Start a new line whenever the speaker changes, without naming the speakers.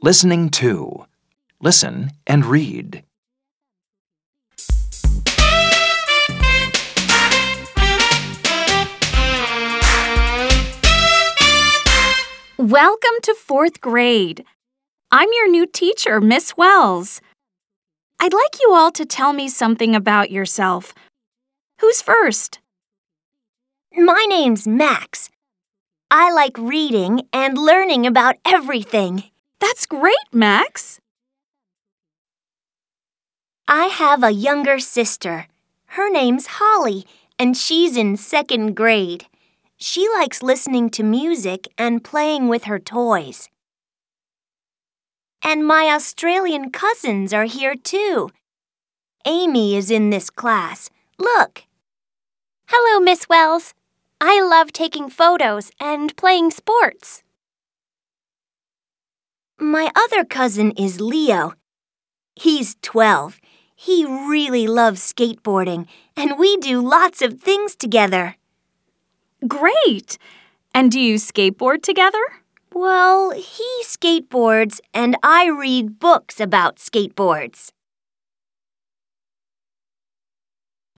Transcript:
Listening to. Listen and read.
Welcome to fourth grade. I'm your new teacher, Miss Wells. I'd like you all to tell me something about yourself. Who's first?
My name's Max. I like reading and learning about everything.
That's great, Max.
I have a younger sister. Her name's Holly, and she's in second grade. She likes listening to music and playing with her toys. And my Australian cousins are here too. Amy is in this class. Look.
Hello, Miss Wells. I love taking photos and playing sports.
My other cousin is Leo. He's 12. He really loves skateboarding, and we do lots of things together.
Great. And do you skateboard together?
Well, he skateboards, and I read books about skateboards.